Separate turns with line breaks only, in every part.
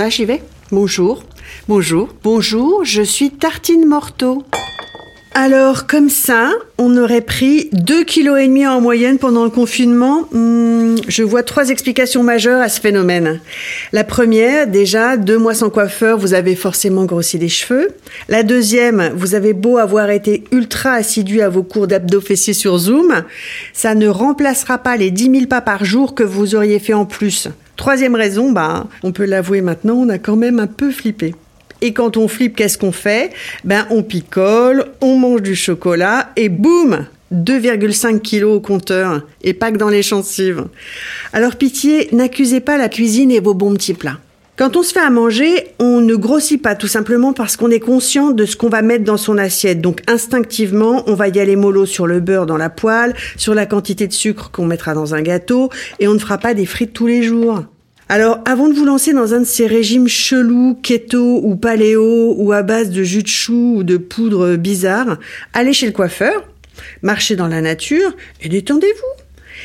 Ah, j'y vais. Bonjour. Bonjour. Bonjour, je suis Tartine Morteau. Alors, comme ça, on aurait pris 2,5 kg en moyenne pendant le confinement. Hmm, je vois trois explications majeures à ce phénomène. La première, déjà, deux mois sans coiffeur, vous avez forcément grossi les cheveux. La deuxième, vous avez beau avoir été ultra assidu à vos cours d'abdos fessiers sur Zoom, ça ne remplacera pas les 10 000 pas par jour que vous auriez fait en plus. Troisième raison, bah, on peut l'avouer maintenant, on a quand même un peu flippé. Et quand on flippe, qu'est-ce qu'on fait? Ben, on picole, on mange du chocolat et boum 2,5 kilos au compteur et pas que dans les gencives. Alors pitié, n'accusez pas la cuisine et vos bons petits plats. Quand on se fait à manger, on ne grossit pas tout simplement parce qu'on est conscient de ce qu'on va mettre dans son assiette. Donc instinctivement, on va y aller mollo sur le beurre dans la poêle, sur la quantité de sucre qu'on mettra dans un gâteau et on ne fera pas des frites tous les jours. Alors, avant de vous lancer dans un de ces régimes chelous, keto ou paléo, ou à base de jus de chou ou de poudre bizarre, allez chez le coiffeur, marchez dans la nature et détendez-vous.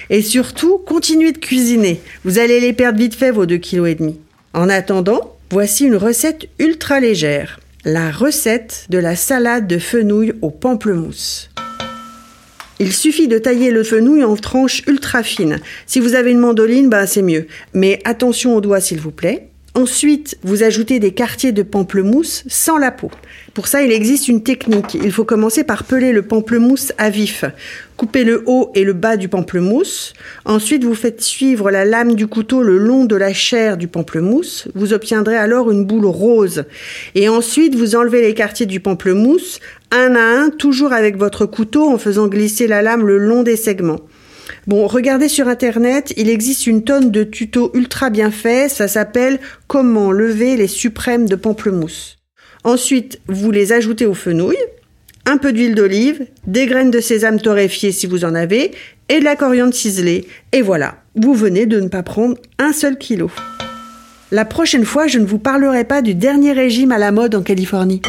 Et surtout, continuez de cuisiner. Vous allez les perdre vite fait, vos 2,5 kg. En attendant, voici une recette ultra légère. La recette de la salade de fenouil au pamplemousse. Il suffit de tailler le fenouil en tranches ultra fines. Si vous avez une mandoline, bah c'est mieux. Mais attention aux doigts s'il vous plaît. Ensuite, vous ajoutez des quartiers de pamplemousse sans la peau. Pour ça, il existe une technique. Il faut commencer par peler le pamplemousse à vif. Coupez le haut et le bas du pamplemousse. Ensuite, vous faites suivre la lame du couteau le long de la chair du pamplemousse. Vous obtiendrez alors une boule rose. Et ensuite, vous enlevez les quartiers du pamplemousse, un à un, toujours avec votre couteau en faisant glisser la lame le long des segments. Bon, regardez sur internet, il existe une tonne de tutos ultra bien faits, ça s'appelle Comment lever les suprêmes de pamplemousse. Ensuite, vous les ajoutez au fenouil, un peu d'huile d'olive, des graines de sésame torréfiées si vous en avez, et de la coriandre ciselée. Et voilà, vous venez de ne pas prendre un seul kilo. La prochaine fois, je ne vous parlerai pas du dernier régime à la mode en Californie.